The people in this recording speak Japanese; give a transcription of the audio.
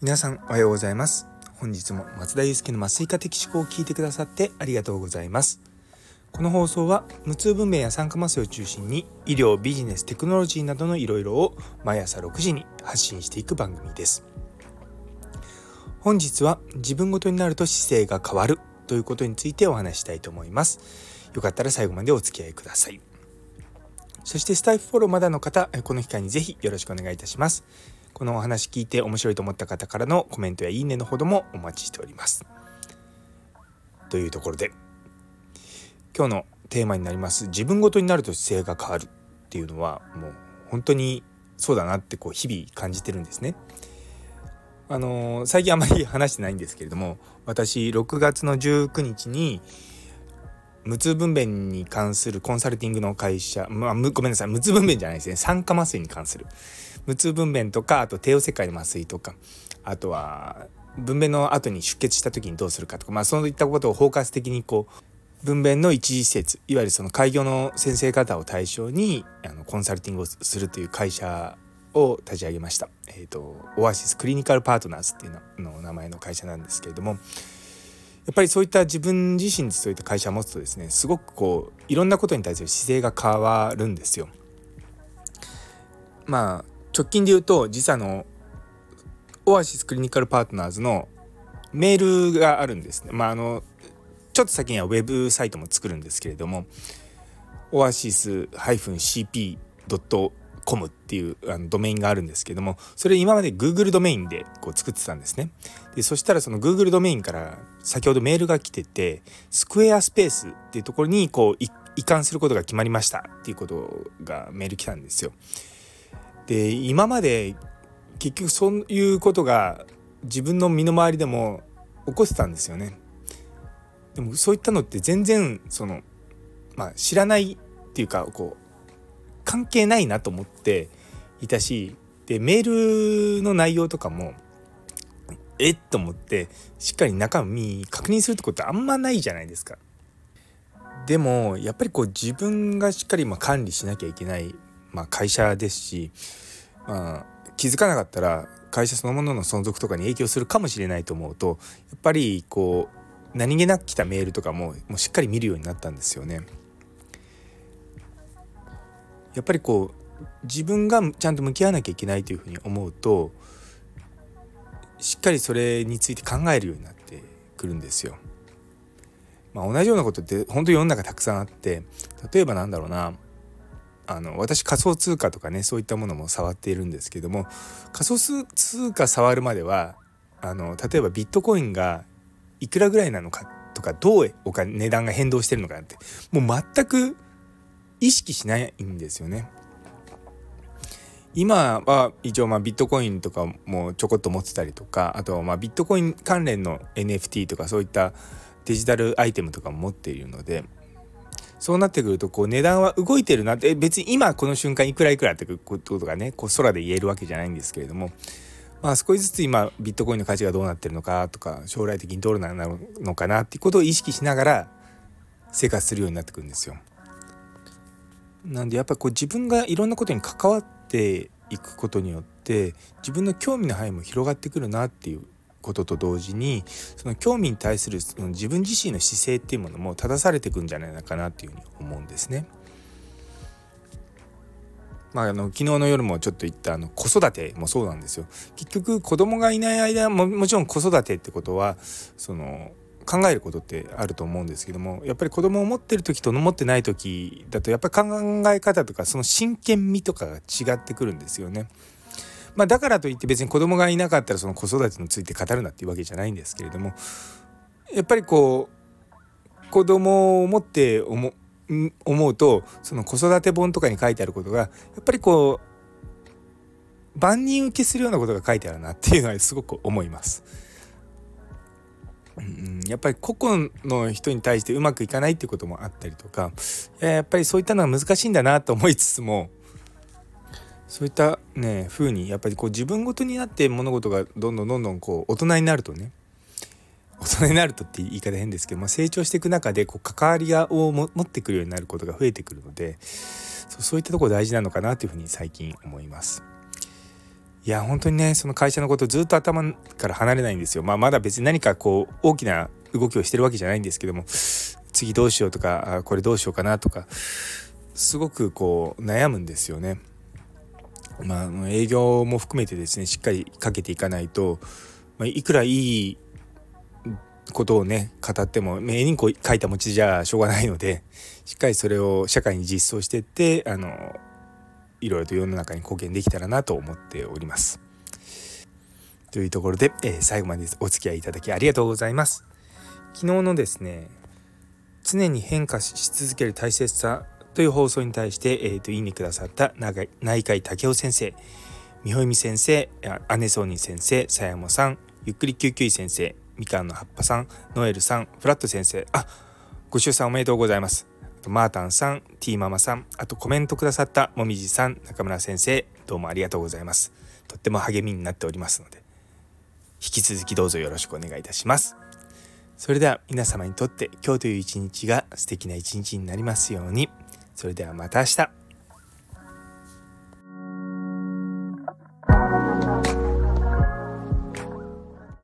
皆さんおはようございます。本日も松田祐介の麻酔科的思考を聞いてくださってありがとうございます。この放送は無痛分娩や酸化麻酔を中心に医療ビジネステクノロジーなどのいろいろを毎朝6時に発信していく番組です。本日は自分ごとになると姿勢が変わるということについてお話したいと思います。よかったら最後までお付き合いください。そしてスタイフフォローまだの方この機会にぜひよろしくお願いいたしますこのお話聞いて面白いと思った方からのコメントやいいねのほどもお待ちしておりますというところで今日のテーマになります自分ごとになると姿勢が変わるっていうのはもう本当にそうだなってこう日々感じてるんですね。あのー、最近あまり話してないんですけれども私6月の19日に無痛分娩に関するコンサルティングの会社、まあ、ごめんなさい無痛分娩じゃないですね。酸化麻酔に関する。無痛分娩とかあと帝王切開の麻酔とか。あとは分娩の後に出血した時にどうするかとか、まあ、そういったことを包括的にこう分娩の一時施設いわゆるその開業の先生方を対象にあのコンサルティングをするという会社を立ち上げました。えっ、ー、とオアシスクリニカルパートナーズっていうのの名前の会社なんですけれども。やっぱりそういった自分自身でそういった会社を持つとですねすごくこういろんなことに対する姿勢が変わるんですよ。まあ直近で言うと実はあのオアシスクリニカルパートナーズのメールがあるんですね。まああのちょっと先にはウェブサイトも作るんですけれどもオ .com っていうあのドメインがあるんですけどもそれ今まで Google ドメインでこう作ってたんですね。でそしたらその Google ドメインから先ほどメールが来ててスクエアスペースっていうところにこう移管することが決まりましたっていうことがメール来たんですよ。で今まで結局そういうことが自分の身の回りでも起こしてたんですよね。でもそういったのって全然その、まあ、知らないっていうかこう関係ないなと思っていたしでメールの内容とかもえっと思ってしっかり中身確認するってことあんまないじゃないですか。でもやっぱりこう自分がしっかりま管理しなきゃいけない、まあ、会社ですし、まあ、気づかなかったら会社そのものの存続とかに影響するかもしれないと思うとやっぱりこう何気なく来たメールとかももうしっかり見るようになったんですよね。やっぱりこう自分がちゃんと向き合わなきゃいけないというふうに思うとしっかりそれについて考えるようになってくるんですよ。まあ、同じようなことって本当に世の中たくさんあって例えばなんだろうなあの私仮想通貨とかねそういったものも触っているんですけども仮想通貨触るまではあの例えばビットコインがいくらぐらいなのかとかどうお金値段が変動してるのかなってもう全く意識しないんですよね。今は一応まあビットコインとかもちょこっと持ってたりとかあとはまあビットコイン関連の NFT とかそういったデジタルアイテムとかも持っているのでそうなってくるとこう値段は動いてるなって別に今この瞬間いくらいくらってことがねこう空で言えるわけじゃないんですけれどもまあ、少しずつ今ビットコインの価値がどうなってるのかとか将来的にどうなるのかなっていうことを意識しながら生活するようになってくるんですよ。なんでやっぱりこう自分がいろんなことに関わっていくことによって自分の興味の範囲も広がってくるなっていうことと同時にその興味に対するその自分自身の姿勢っていうものも正されていくんじゃないかなっていうふうに思うんですね。まあ、あの昨日の夜もちょっと言ったあの子育てもそうなんですよ。結局子供がいない間ももちろん子育てってことはその考えることってあると思うんですけどもやっぱり子供を持ってる時と持ってない時だとやっぱり考え方とかその真剣味とかが違ってくるんですよね。まあ、だからといって別に子供がいなかったらその子育てについて語るなっていうわけじゃないんですけれどもやっぱりこう子供を持って思思うとその子育て本とかに書いてあることがやっぱりこう万人受けするようなことが書いてあるなっていうのはすごく思います。うん、やっぱり個々の人に対してうまくいかないっていうこともあったりとかやっぱりそういったのは難しいんだなと思いつつもそういったね風にやっぱりこう自分ごとになって物事がどんどんどんどんこう大人になるとね大人になるとって言い方変ですけど、まあ、成長していく中でこう関わりを持ってくるようになることが増えてくるのでそういったところ大事なのかなというふうに最近思います。いや本当にねその会社のことずっと頭から離れないんですよ。まあ、まだ別に何かこう大きな動きをしてるわけじゃないんですけども次どうしようとかこれどうしようかなとかすごくこう悩むんですよね。まあ、営業も含めてですねしっかりかけていかないと、まあ、いくらいいことをね語っても絵にこう書いた餅じゃしょうがないのでしっかりそれを社会に実装してってあのいろいろと世の中に貢献できたらなと思っております。というところで、えー、最後までお付き合いいただきありがとうございます。昨日のですね常に変化し続ける大切さという放送に対して、えーと、いいねくださった内海武雄先生美穂美先生姉ソーニー先生さやもさんゆっくり救急医先生みかんの葉っぱさんノエルさんフラット先生あご出産おめでとうございますマータンさん、ティーママさん、あとコメントくださったもみじさん、中村先生、どうもありがとうございます。とっても励みになっておりますので、引き続きどうぞよろしくお願いいたします。それでは皆様にとって今日という一日が素敵な一日になりますように。それではまた明日。